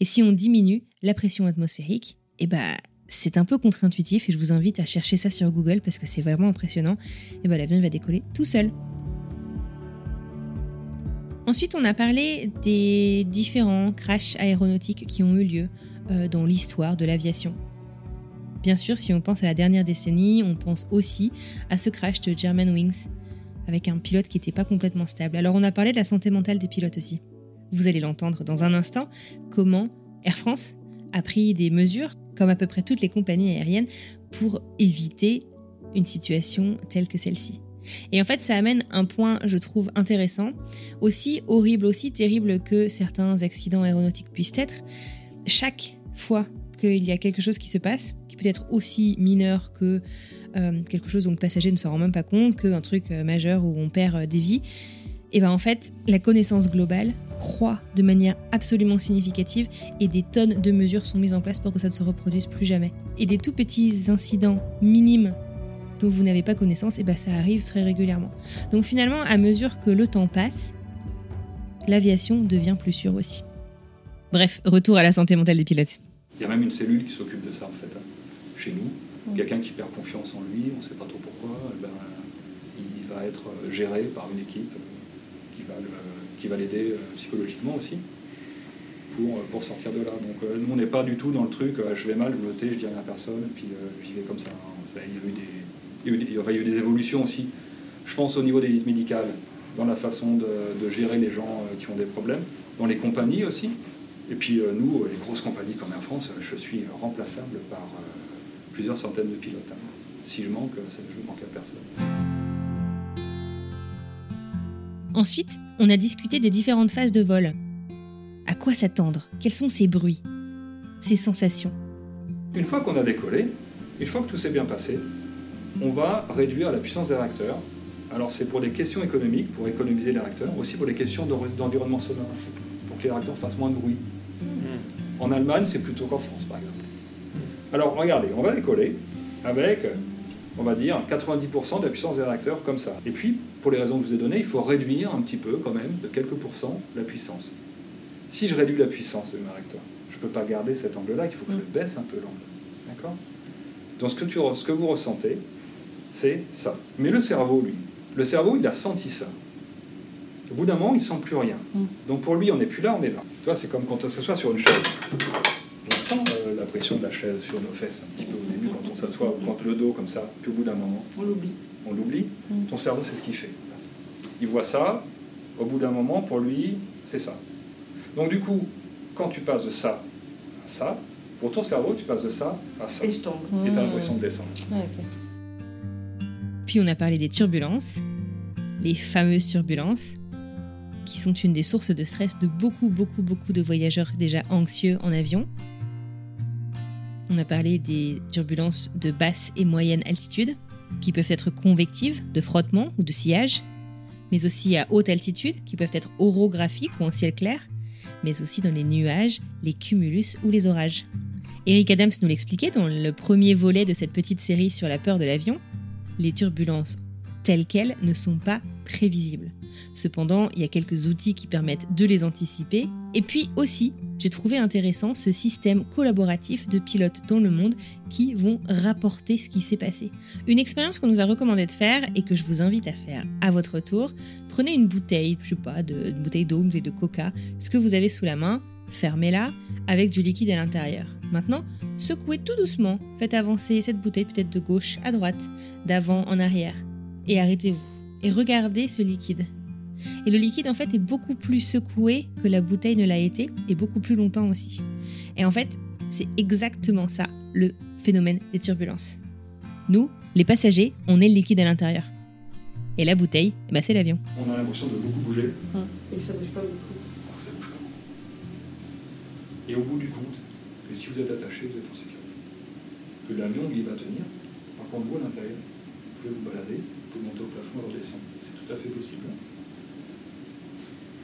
Et si on diminue la pression atmosphérique, eh ben c'est un peu contre-intuitif et je vous invite à chercher ça sur Google parce que c'est vraiment impressionnant. Et ben l'avion va décoller tout seul. Ensuite, on a parlé des différents crashs aéronautiques qui ont eu lieu euh, dans l'histoire de l'aviation. Bien sûr, si on pense à la dernière décennie, on pense aussi à ce crash de Germanwings avec un pilote qui n'était pas complètement stable. Alors on a parlé de la santé mentale des pilotes aussi. Vous allez l'entendre dans un instant, comment Air France a pris des mesures, comme à peu près toutes les compagnies aériennes, pour éviter une situation telle que celle-ci. Et en fait, ça amène un point, je trouve, intéressant, aussi horrible, aussi terrible que certains accidents aéronautiques puissent être. Chaque fois qu'il y a quelque chose qui se passe, qui peut être aussi mineur que euh, quelque chose dont le passager ne se rend même pas compte, qu'un truc euh, majeur où on perd euh, des vies, et ben en fait, la connaissance globale croît de manière absolument significative et des tonnes de mesures sont mises en place pour que ça ne se reproduise plus jamais. Et des tout petits incidents minimes dont vous n'avez pas connaissance, et ben ça arrive très régulièrement. Donc finalement, à mesure que le temps passe, l'aviation devient plus sûre aussi. Bref, retour à la santé mentale des pilotes. Il y a même une cellule qui s'occupe de ça, en fait, hein, chez nous. Quelqu'un qui perd confiance en lui, on ne sait pas trop pourquoi, eh ben, il va être géré par une équipe qui va l'aider euh, psychologiquement aussi. pour, pour sortir de là. Donc nous, on n'est pas du tout dans le truc, je vais mal, je me tais, je dis rien à personne, et puis j'y vais comme ça. ça il, y a eu des, il, y a eu des, évolutions aussi. Je pense au niveau des visites médicales, dans la façon de, gérer les gens qui ont des problèmes, dans les compagnies aussi. Et puis nous, les grosses compagnies comme Air France, je suis remplaçable par plusieurs centaines de pilotes. Hein. Si je manque, ça ne manque à personne. Ensuite, on a discuté des différentes phases de vol. À quoi s'attendre? Quels sont ces bruits? Ces sensations? Une fois qu'on a décollé, une fois que tout s'est bien passé, on va réduire la puissance des réacteurs. Alors c'est pour des questions économiques, pour économiser les réacteurs, aussi pour des questions d'environnement sonore, pour que les réacteurs fassent moins de bruit. Hmm. En Allemagne, c'est plutôt qu'en France, par exemple. Alors regardez, on va décoller avec on va dire, 90% de la puissance des réacteurs comme ça. Et puis, pour les raisons que je vous ai données, il faut réduire un petit peu quand même, de quelques pourcents, la puissance. Si je réduis la puissance de mes réacteurs, je ne peux pas garder cet angle-là, il faut que je baisse un peu l'angle. D'accord? Donc ce que, tu, ce que vous ressentez, c'est ça. Mais le cerveau, lui, le cerveau, il a senti ça. Au bout d'un moment, il ne sent plus rien. Mm. Donc pour lui, on n'est plus là, on est là. Tu vois, c'est comme quand on s'assoit sur une chaise. On sent euh, la pression de la chaise sur nos fesses un petit peu au début quand on s'assoit, contre le dos comme ça, puis au bout d'un moment. On l'oublie. On l'oublie. Mm. Ton cerveau, c'est ce qu'il fait. Il voit ça, au bout d'un moment, pour lui, c'est ça. Donc du coup, quand tu passes de ça à ça, pour ton cerveau, tu passes de ça à ça. Et je tombe. Et tu as l'impression de descendre. Ah, puis on a parlé des turbulences, les fameuses turbulences, qui sont une des sources de stress de beaucoup, beaucoup, beaucoup de voyageurs déjà anxieux en avion. On a parlé des turbulences de basse et moyenne altitude, qui peuvent être convectives, de frottement ou de sillage, mais aussi à haute altitude, qui peuvent être orographiques ou en ciel clair, mais aussi dans les nuages, les cumulus ou les orages. Eric Adams nous l'expliquait dans le premier volet de cette petite série sur la peur de l'avion. Les turbulences telles quelles ne sont pas prévisibles. Cependant, il y a quelques outils qui permettent de les anticiper. Et puis aussi, j'ai trouvé intéressant ce système collaboratif de pilotes dans le monde qui vont rapporter ce qui s'est passé. Une expérience qu'on nous a recommandé de faire et que je vous invite à faire à votre tour. Prenez une bouteille, je sais pas, de, une bouteille d'eau, ou de coca, ce que vous avez sous la main, fermez-la avec du liquide à l'intérieur. Maintenant, secouez tout doucement, faites avancer cette bouteille peut-être de gauche à droite, d'avant en arrière, et arrêtez-vous. Et regardez ce liquide. Et le liquide, en fait, est beaucoup plus secoué que la bouteille ne l'a été, et beaucoup plus longtemps aussi. Et en fait, c'est exactement ça, le phénomène des turbulences. Nous, les passagers, on est le liquide à l'intérieur. Et la bouteille, bah, c'est l'avion. On a l'impression de beaucoup bouger. Et ça bouge pas beaucoup. ça bouge pas. Et au bout du compte, si vous êtes attaché, vous êtes en sécurité. Que l'avion, il va tenir. Par contre, vous, à l'intérieur, vous pouvez vous balader, vous pouvez monter au plafond et redescendre. C'est tout à fait possible.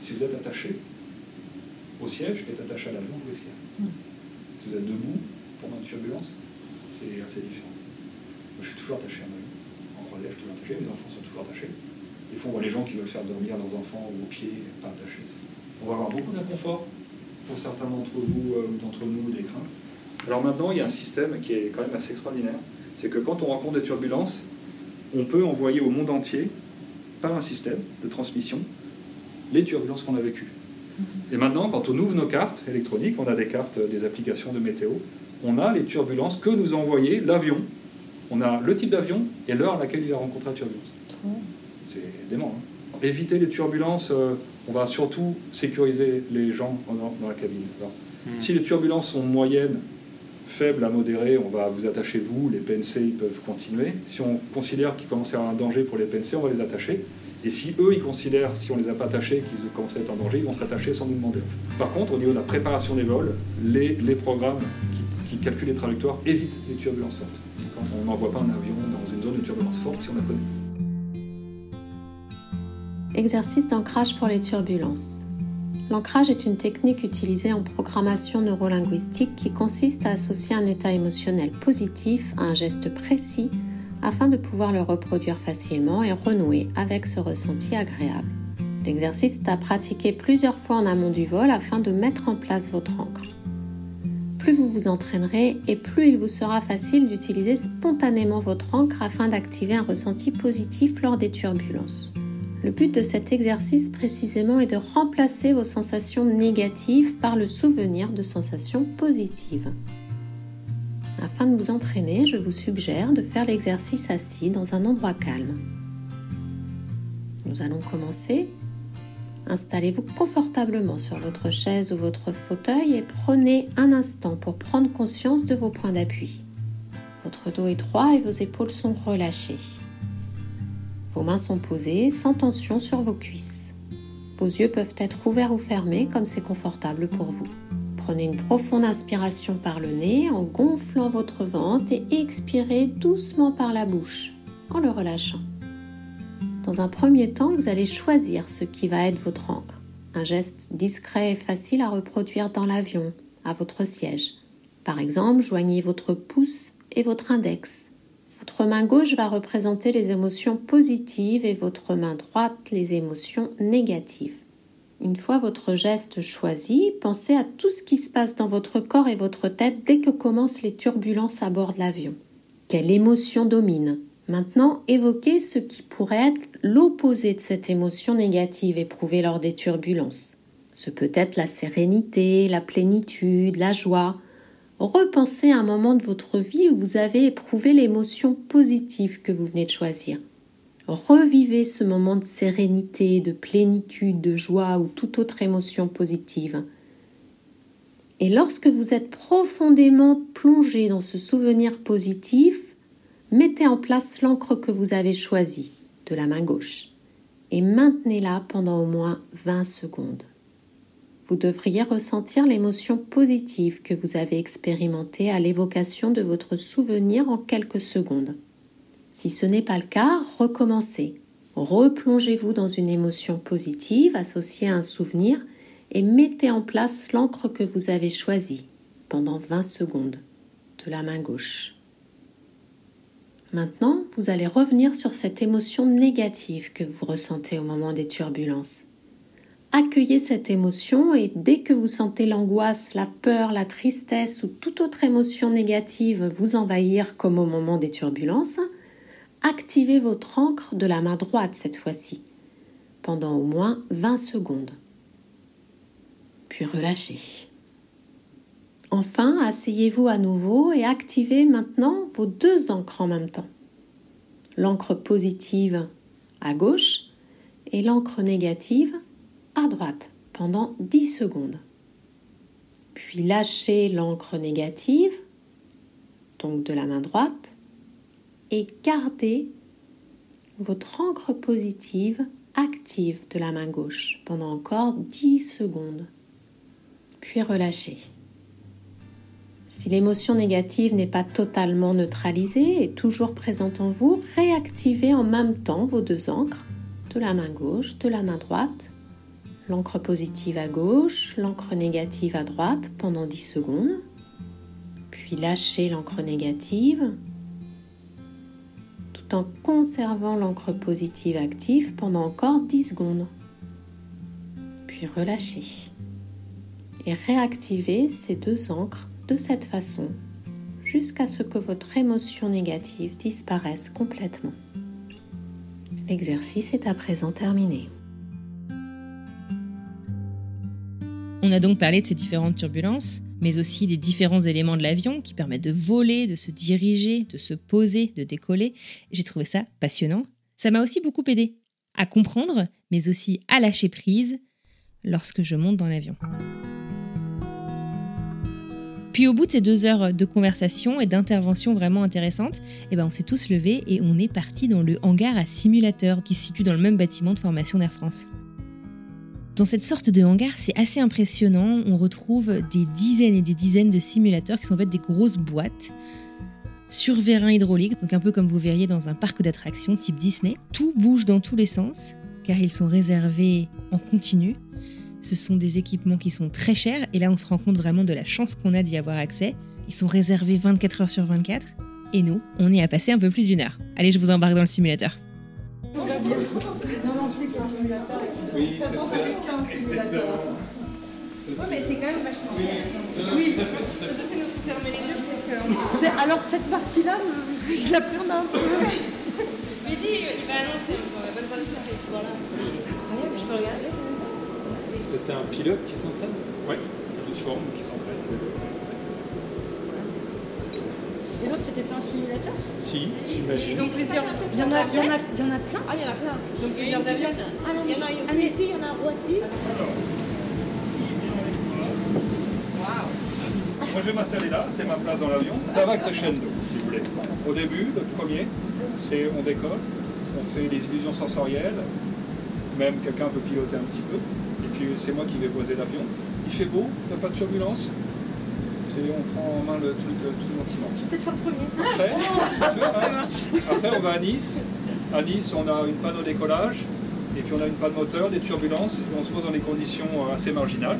Si vous êtes attaché au siège et attaché à l'avion, vous risquez. Si vous êtes debout pendant une turbulence, c'est assez différent. Moi, je suis toujours attaché à un avion. En relève, je suis toujours attaché, mes enfants sont toujours attachés. Des fois, on voit les gens qui veulent faire dormir leurs enfants au pied, pas attachés. On va avoir beaucoup d'inconfort pour certains d'entre vous ou euh, d'entre nous, des craintes. Alors maintenant, il y a un système qui est quand même assez extraordinaire. C'est que quand on rencontre des turbulences, on peut envoyer au monde entier, par un système de transmission, les turbulences qu'on a vécues. Mhm. Et maintenant, quand on ouvre nos cartes électroniques, on a des cartes des applications de météo, on a les turbulences que nous a envoyées l'avion. On a le type d'avion et l'heure à laquelle il a rencontré la turbulence. C'est dément. Hein. Éviter les turbulences, euh, on va surtout sécuriser les gens dans, la cabine. Mhm. Si les turbulences sont moyennes, faibles à modérées, on va vous attacher vous, les PNC ils peuvent continuer. Si on considère qu'il commence à y avoir un danger pour les PNC, on va les attacher. Et si eux, ils considèrent, si on ne les a pas attachés, qu'ils commencent à être en danger, ils vont s'attacher sans nous demander. Par contre, au niveau de la préparation des vols, les, programmes qui, calculent les trajectoires évitent les turbulences fortes. On n'envoie pas un avion dans une zone de turbulence forte si on la connaît. Exercice d'ancrage pour les turbulences. L'ancrage est une technique utilisée en programmation neurolinguistique qui consiste à associer un état émotionnel positif à un geste précis afin de pouvoir le reproduire facilement et renouer avec ce ressenti agréable. L'exercice est à pratiquer plusieurs fois en amont du vol afin de mettre en place votre encre. Plus vous vous entraînerez et plus il vous sera facile d'utiliser spontanément votre encre afin d'activer un ressenti positif lors des turbulences. Le but de cet exercice précisément est de remplacer vos sensations négatives par le souvenir de sensations positives. Afin de vous entraîner, je vous suggère de faire l'exercice assis dans un endroit calme. Nous allons commencer. Installez-vous confortablement sur votre chaise ou votre fauteuil et prenez un instant pour prendre conscience de vos points d'appui. Votre dos est droit et vos épaules sont relâchées. Vos mains sont posées sans tension sur vos cuisses. Vos yeux peuvent être ouverts ou fermés comme c'est confortable pour vous. Prenez une profonde inspiration par le nez en gonflant votre ventre et expirez doucement par la bouche en le relâchant. Dans un premier temps, vous allez choisir ce qui va être votre encre. Un geste discret et facile à reproduire dans l'avion, à votre siège. Par exemple, joignez votre pouce et votre index votre main gauche va représenter les émotions positives et votre main droite les émotions négatives. Une fois votre geste choisi, pensez à tout ce qui se passe dans votre corps et votre tête dès que commencent les turbulences à bord de l'avion. Quelle émotion domine Maintenant, évoquez ce qui pourrait être l'opposé de cette émotion négative éprouvée lors des turbulences. Ce peut être la sérénité, la plénitude, la joie, repensez à un moment de votre vie où vous avez éprouvé l'émotion positive que vous venez de choisir. Revivez ce moment de sérénité, de plénitude, de joie ou toute autre émotion positive. Et lorsque vous êtes profondément plongé dans ce souvenir positif, mettez en place l'encre que vous avez choisie de la main gauche et maintenez-la pendant au moins 20 secondes vous devriez ressentir l'émotion positive que vous avez expérimentée à l'évocation de votre souvenir en quelques secondes. Si ce n'est pas le cas, recommencez. Replongez-vous dans une émotion positive associée à un souvenir et mettez en place l'encre que vous avez choisie pendant 20 secondes de la main gauche. Maintenant, vous allez revenir sur cette émotion négative que vous ressentez au moment des turbulences accueillez cette émotion et dès que vous sentez l'angoisse, la peur, la tristesse ou toute autre émotion négative vous envahir comme au moment des turbulences, activez votre encre de la main droite cette fois-ci, pendant au moins 20 secondes. Puis relâchez. Enfin, asseyez-vous à nouveau et activez maintenant vos deux encres en même temps. L'encre positive à gauche et l'encre négative à droite pendant 10 secondes. Puis lâchez l'encre négative, donc de la main droite, et gardez votre encre positive active de la main gauche pendant encore 10 secondes. Puis relâchez. Si l'émotion négative n'est pas totalement neutralisée et toujours présente en vous, réactivez en même temps vos deux encres, de la main gauche, de la main droite, l'encre positive à gauche, l'encre négative à droite pendant 10 secondes, puis lâchez l'encre négative en conservant l'encre positive active pendant encore 10 secondes, puis relâchez et réactivez ces deux encres de cette façon jusqu'à ce que votre émotion négative disparaisse complètement. L'exercice est à présent terminé. On a donc parlé de ces différentes turbulences, mais aussi des différents éléments de l'avion qui permettent de voler, de se diriger, de se poser, de décoller. J'ai trouvé ça passionnant. Ça m'a aussi beaucoup aidé à comprendre, mais aussi à lâcher prise lorsque je monte dans l'avion. Puis au bout de ces deux heures de conversation et d'intervention vraiment intéressantes, eh ben on s'est tous levés et on est parti dans le hangar à simulateur qui se situe dans le même bâtiment de formation d'Air France. Dans cette sorte de hangar, c'est assez impressionnant. On retrouve des dizaines et des dizaines de simulateurs qui sont en fait des grosses boîtes sur vérin hydraulique, donc un peu comme vous verriez dans un parc d'attractions type Disney. Tout bouge dans tous les sens, car ils sont réservés en continu. Ce sont des équipements qui sont très chers, et là on se rend compte vraiment de la chance qu'on a d'y avoir accès. Ils sont réservés 24 heures sur 24, et nous, on y a passé un peu plus d'une heure. Allez, je vous embarque dans le simulateur. Oui, ça. Oui, mais c'est quand même vachement bien. Oui, tout à fait. Tout à fait. Surtout si nous faut fermer les yeux, parce que... Alors, cette partie-là, je la plus un peu. Mehdi, il va annoncer la bonne fin de surprise. Voilà. C'est incroyable, je peux regarder Ça, c'est un pilote qui s'entraîne Oui, qui se forme, qui s'entraîne. Et l'autre, c'était pas un simulateur Si, j'imagine. Ils ont plusieurs. Il y en a, il y en a, il y en a plein. Ah, il y en a plein. Ils ont plusieurs avions. Ah non, mais il y en a ici, il y en a un Roissy. Moi je vais m'installer là, c'est ma place dans l'avion. Ça va crescendo, si vous voulez. Au début, le premier, c'est on décolle, on fait les illusions sensorielles, même quelqu'un peut piloter un petit peu. Et puis c'est moi qui vais poser l'avion. Il fait beau, il n'y a pas de turbulence. On prend en main le truc euh, tout gentiment. Je vais peut-être faire le premier. Après, après, on va à Nice. À Nice, on a une panne au décollage, et puis on a une panne moteur, des turbulences, et on se pose dans des conditions euh, assez marginales.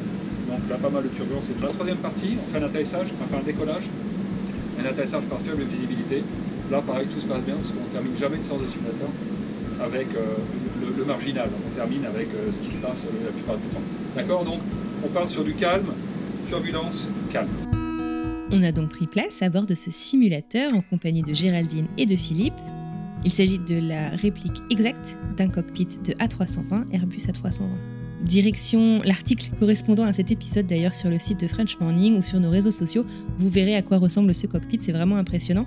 Donc là, pas mal de turbulences. La troisième partie, on fait un atterrissage, enfin un décollage, un atterrissage par faible visibilité. Là, pareil, tout se passe bien, parce qu'on ne termine jamais une séance de simulateur avec euh, le, le marginal. On termine avec euh, ce qui se passe euh, la plupart du temps. D'accord? Donc, on part sur du calme, turbulence, calme. On a donc pris place à bord de ce simulateur en compagnie de Géraldine et de Philippe. Il s'agit de la réplique exacte d'un cockpit de A320, Airbus A320. Direction l'article correspondant à cet épisode d'ailleurs sur le site de French Morning ou sur nos réseaux sociaux. Vous verrez à quoi ressemble ce cockpit, c'est vraiment impressionnant.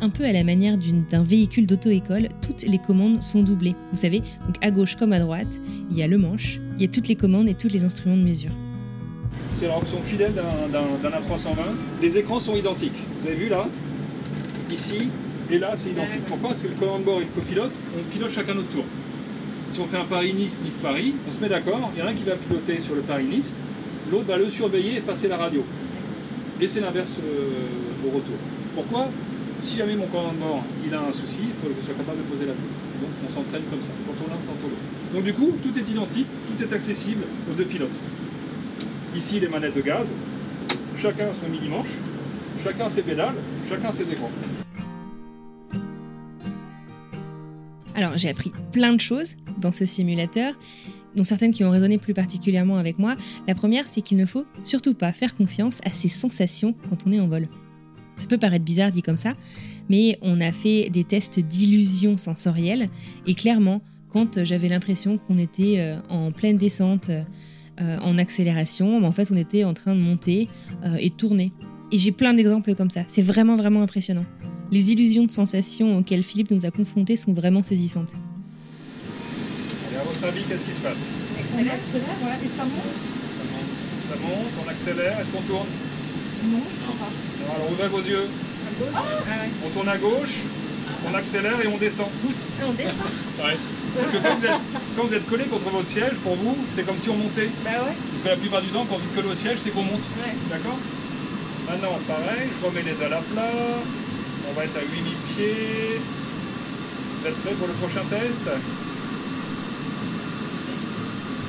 Un peu à la manière d'un véhicule d'auto-école, toutes les commandes sont doublées. Vous savez, donc à gauche comme à droite, il y a le manche, il y a toutes les commandes et tous les instruments de mesure. C'est l'option fidèle d'un- d'un d'un A320. Les écrans sont identiques. Vous avez vu là? Ici et là, c'est identique. Pourquoi? Parce que le commandant de bord et le copilote, on pilote chacun notre tour. Si on fait un Paris-Nice, Nice-Paris, on se met d'accord, il y en a un qui va piloter sur le Paris-Nice, l'autre va le surveiller et passer la radio. Et c'est l'inverse euh, au retour. Pourquoi? Si jamais mon commandant de il a un souci, il faut que je sois capable de poser la vue. Donc on s'entraîne comme ça, tantôt l'un, tantôt l'autre. Donc du coup, tout est identique, tout est accessible aux deux pilotes. Ici, les manettes de gaz, chacun son mini-manche, chacun ses pédales, chacun ses écrans. Alors j'ai appris plein de choses dans ce simulateur, dont certaines qui ont résonné plus particulièrement avec moi. La première, c'est qu'il ne faut surtout pas faire confiance à ses sensations quand on est en vol. Ça peut paraître bizarre dit comme ça, mais on a fait des tests d'illusion sensorielle et clairement, quand j'avais l'impression qu'on était euh, en pleine descente, euh, en accélération, en fait on était en train de monter euh, et de tourner. Et j'ai plein d'exemples comme ça. C'est vraiment vraiment impressionnant. Les illusions de sensations auxquelles Philippe nous a confrontés sont vraiment saisissantes. Et à votre avis, qu'est-ce qui se passe? Accélère, accélère, ouais, et ça monte. Ça monte, on accélère, est-ce qu'on tourne? Non, je crois pas. Non, alors ouvrez vos yeux. Ah ouais. On tourne à gauche, on accélère et on descend. Ah, on descend. Ouais. Parce que quand vous, êtes, quand vous êtes collé contre votre siège, pour vous, c'est comme si on montait. Bah ouais. Parce que la plupart du temps, quand vous collez au siège, c'est qu'on monte. Ouais. D'accord? Maintenant, pareil, je remets les ailes à plat. On va être à 8000 pieds. Vous êtes prêts pour le prochain test?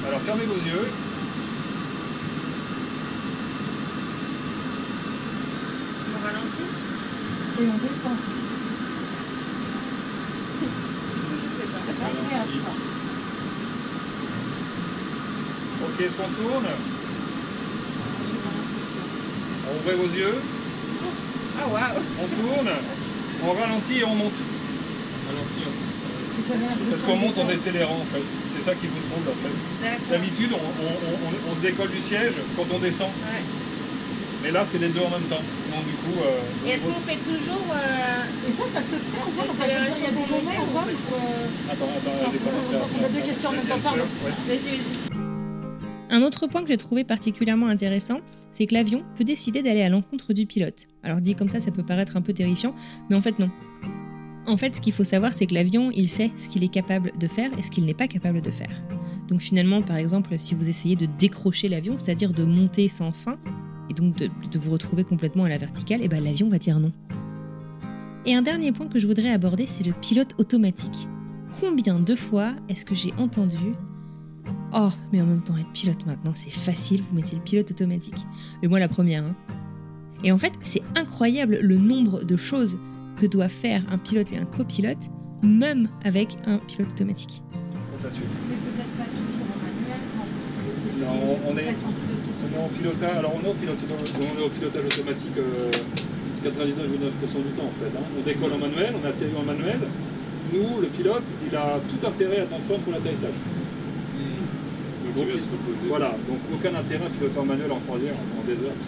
Alors, fermez vos yeux. On ralentit? Et on descend. Je sais pas. C'est pas agréable ça. Ok, est-ce qu'on tourne? Ouvrez vos yeux. Ah. On tourne. On ralentit et on monte. Parce qu'on monte en décélérant en fait. C'est ça qui vous trompe en fait. D'accord. D'habitude, on, on- on- on se décolle du siège quand on descend. Ouais. Mais là, c'est les deux en même temps. Donc du coup, euh, Et est-ce qu'on fait toujours. euh, Et ça, ça se fait en dire, il y a des moments où. euh, attends, attends, j'ai commencé à- on a deux questions en même temps, pardon. Vas-y, vas-y. Un autre point que j'ai trouvé particulièrement intéressant, c'est que l'avion peut décider d'aller à l'encontre du pilote. Alors dit comme ça, ça peut paraître un peu terrifiant, mais en fait non. En fait, ce qu'il faut savoir, c'est que l'avion, il sait ce qu'il est capable de faire et ce qu'il n'est pas capable de faire. Donc finalement, par exemple, si vous essayez de décrocher l'avion, c'est-à-dire de monter sans fin, et donc de, vous retrouver complètement à la verticale, et ben l'avion va dire non. Et un dernier point que je voudrais aborder, c'est le pilote automatique. Combien de fois est-ce que j'ai entendu Oh, mais en même temps, être pilote maintenant, c'est facile, vous mettez le pilote automatique. Et moi, la première. hein. Et en fait, c'est incroyable le nombre de choses que doit faire un pilote et un copilote, même avec un pilote automatique. Mais vous n'êtes pas toujours en manuel quand vous pilotez. Non, on est- êtes en pilote On est en pilotage, alors on est au pilotage, on est au pilotage automatique euh, 99,9% du temps en fait. hein. On décolle en manuel, on atterrit en manuel, nous, le pilote, il a tout intérêt à être en forme pour l'atterrissage. Donc, voilà, donc aucun intérêt à piloter en manuel en croisière en des heures.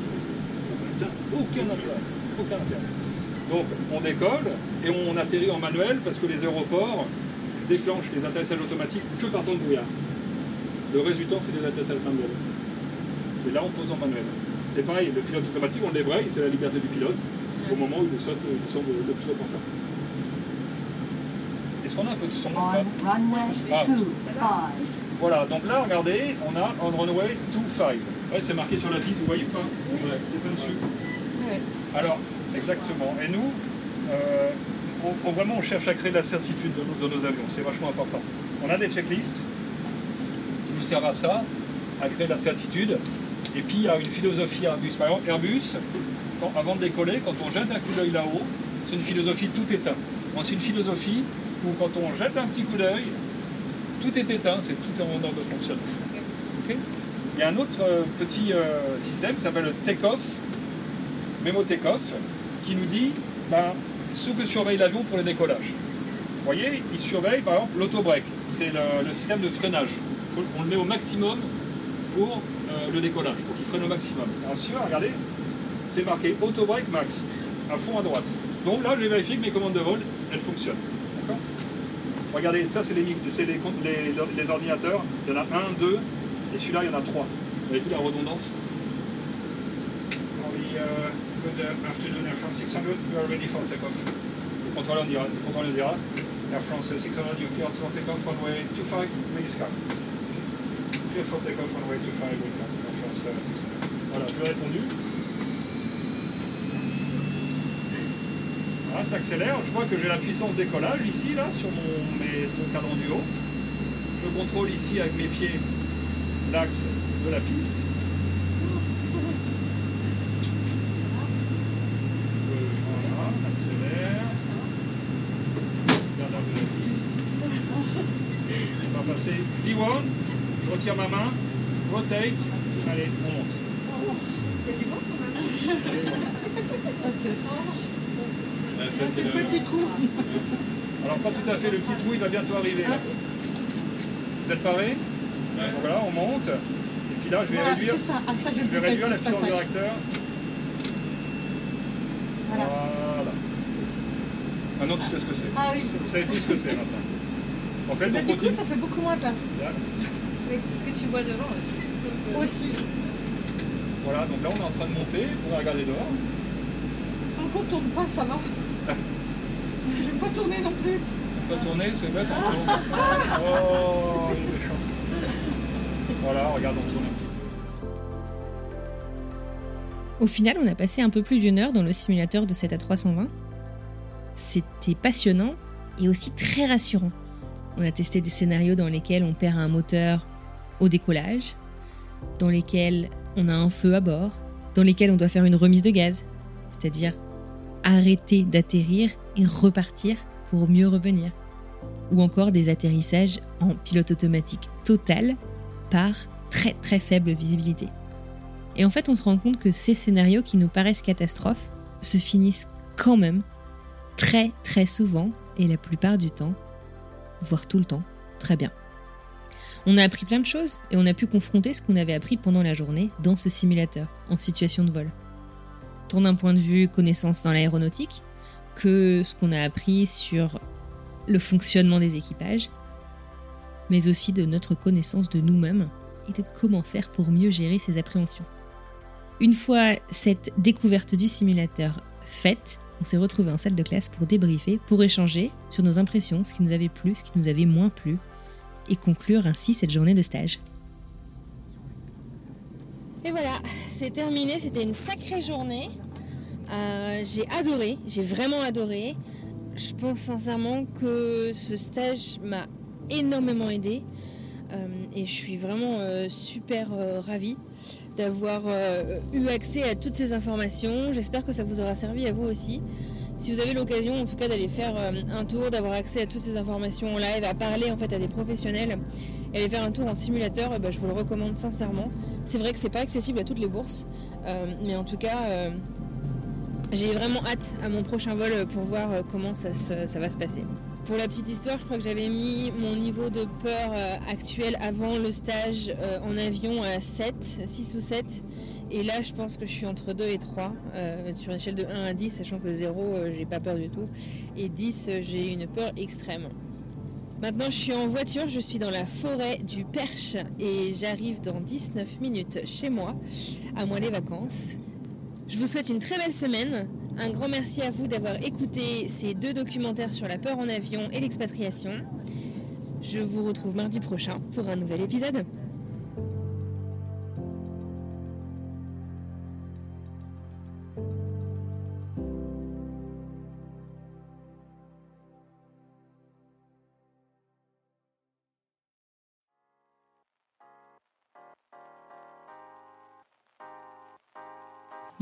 Aucun intérêt. Aucun intérêt. Donc on décolle et on atterrit en manuel parce que les aéroports déclenchent les atterrissages automatiques que par temps de brouillard. Le résultat, c'est des atterrissages manuels. Et là, on pose en manuel. C'est pareil, le pilote automatique, on le débraye, c'est la liberté du pilote au moment où il saute, il saute le, le plus opportun. Est-ce qu'on a un peu de son ah. Voilà, donc là, regardez, on a on runway 25. Ouais, c'est marqué sur la piste, vous voyez pas ouais. C'est plein dessus. Ouais. Alors, exactement. Et nous, euh, on, on, vraiment, on cherche à créer de la certitude de, de nos avions. C'est vachement important. On a des checklists qui nous servent à ça, à créer de la certitude. Et puis, il y a une philosophie Airbus. Par exemple, Airbus, quand, avant de décoller, quand on jette un coup d'œil là-haut, c'est une philosophie tout éteint. C'est une philosophie où quand on jette un petit coup d'œil, tout est éteint, c'est tout en ordre de fonctionnement. Okay il y a un autre euh, petit euh, système qui s'appelle le take-off, Memo take-off, qui nous dit ben, ce que surveille l'avion pour le décollage. Vous voyez, il surveille par exemple l'auto-break, c'est le, le, système de freinage. On le met au maximum pour euh, le décollage, pour qu'il freine au maximum. Alors si regardez, c'est marqué auto-break max, à fond à droite. Donc là, j'ai vérifié que mes commandes de vol, elles fonctionnent. Regardez, ça c'est les, les, les, les, ordinateurs. Il y en a un, deux, et celui-là il y en a trois. Vous avez vu la redondance Oui, uh, good afternoon, Air France 600, you are ready for takeoff. Le contrôleur dira, le contrôleur dira Air France 600, you clear for takeoff runway 25, please come. Clear for takeoff runway 25, welcome, Air France 600. Voilà, je lui ai répondu. Voilà, ça accélère. Je vois que j'ai la puissance décollage ici, là, sur mon, mes, mon cadran du haut. Je contrôle ici avec mes pieds l'axe de la piste. Voilà, accélère. Garde de la piste. On va passer V1. Je retire ma main. Rotate. Allez, on monte. Ça c'est. Ça, c'est le petit trou. Alors pas tout à fait, le petit trou il va bientôt arriver. Là. Vous êtes parés? Ouais. Voilà, on monte. Et puis là je vais voilà, réduire, ça. Ah, ça, je je vais réduire la puissance du réacteur. Voilà. voilà. Maintenant tu sais ce que c'est. Ah oui. Vous savez tout ce que c'est maintenant. En fait, bah, on du continue. coup ça fait beaucoup moins peur. Mais parce que tu vois devant aussi. Aussi. Voilà, donc là on est en train de monter, on va regarder dehors. Tant qu'on tourne pas, ça va. Parce que je vais pas tourner non plus. Pas tourner, en haut. Oh, il est méchant. Voilà, regarde, on tourne un petit peu. Au final, on a passé un peu plus d'une heure dans le simulateur de 7 à 320. C'était passionnant et aussi très rassurant. On a testé des scénarios dans lesquels on perd un moteur au décollage, dans lesquels on a un feu à bord, dans lesquels on doit faire une remise de gaz, c'est-à-dire arrêter d'atterrir et repartir pour mieux revenir, ou encore des atterrissages en pilote automatique total par très très faible visibilité. Et en fait, on se rend compte que ces scénarios qui nous paraissent catastrophes se finissent quand même très très souvent et la plupart du temps, voire tout le temps, très bien. On a appris plein de choses et on a pu confronter ce qu'on avait appris pendant la journée dans ce simulateur, en situation de vol. Tant d'un point de vue connaissance dans l'aéronautique, que ce qu'on a appris sur le fonctionnement des équipages, mais aussi de notre connaissance de nous-mêmes et de comment faire pour mieux gérer ces appréhensions. Une fois cette découverte du simulateur faite, on s'est retrouvé en salle de classe pour débriefer, pour échanger sur nos impressions, ce qui nous avait plu, ce qui nous avait moins plu, et conclure ainsi cette journée de stage. Et voilà, c'est terminé, c'était une sacrée journée. Euh, j'ai adoré, j'ai vraiment adoré. Je pense sincèrement que ce stage m'a énormément aidé euh, et je suis vraiment euh, super ravie d'avoir eu accès à toutes ces informations. J'espère que ça vous aura servi à vous aussi. Si vous avez l'occasion en tout cas d'aller faire un tour, d'avoir accès à toutes ces informations en live, à parler en fait à des professionnels et aller faire un tour en simulateur, bah, je vous le recommande sincèrement. C'est vrai que c'est pas accessible à toutes les bourses, mais en tout cas J'ai vraiment hâte à mon prochain vol pour voir comment ça, va se passer. Pour la petite histoire, je crois que j'avais mis mon niveau de peur euh, actuel avant le stage euh, en avion à 7, 6 ou 7. Et là, je pense que je suis entre 2 et 3, euh, sur une échelle de 1 à 10, sachant que 0, j'ai pas peur du tout. Et 10, j'ai une peur extrême. Maintenant, je suis en voiture, je suis dans la forêt du Perche et j'arrive dans 19 minutes chez moi, à moi les vacances. Je vous souhaite une très belle semaine. Un grand merci à vous d'avoir écouté ces deux documentaires sur la peur en avion et l'expatriation. Je vous retrouve mardi prochain pour un nouvel épisode.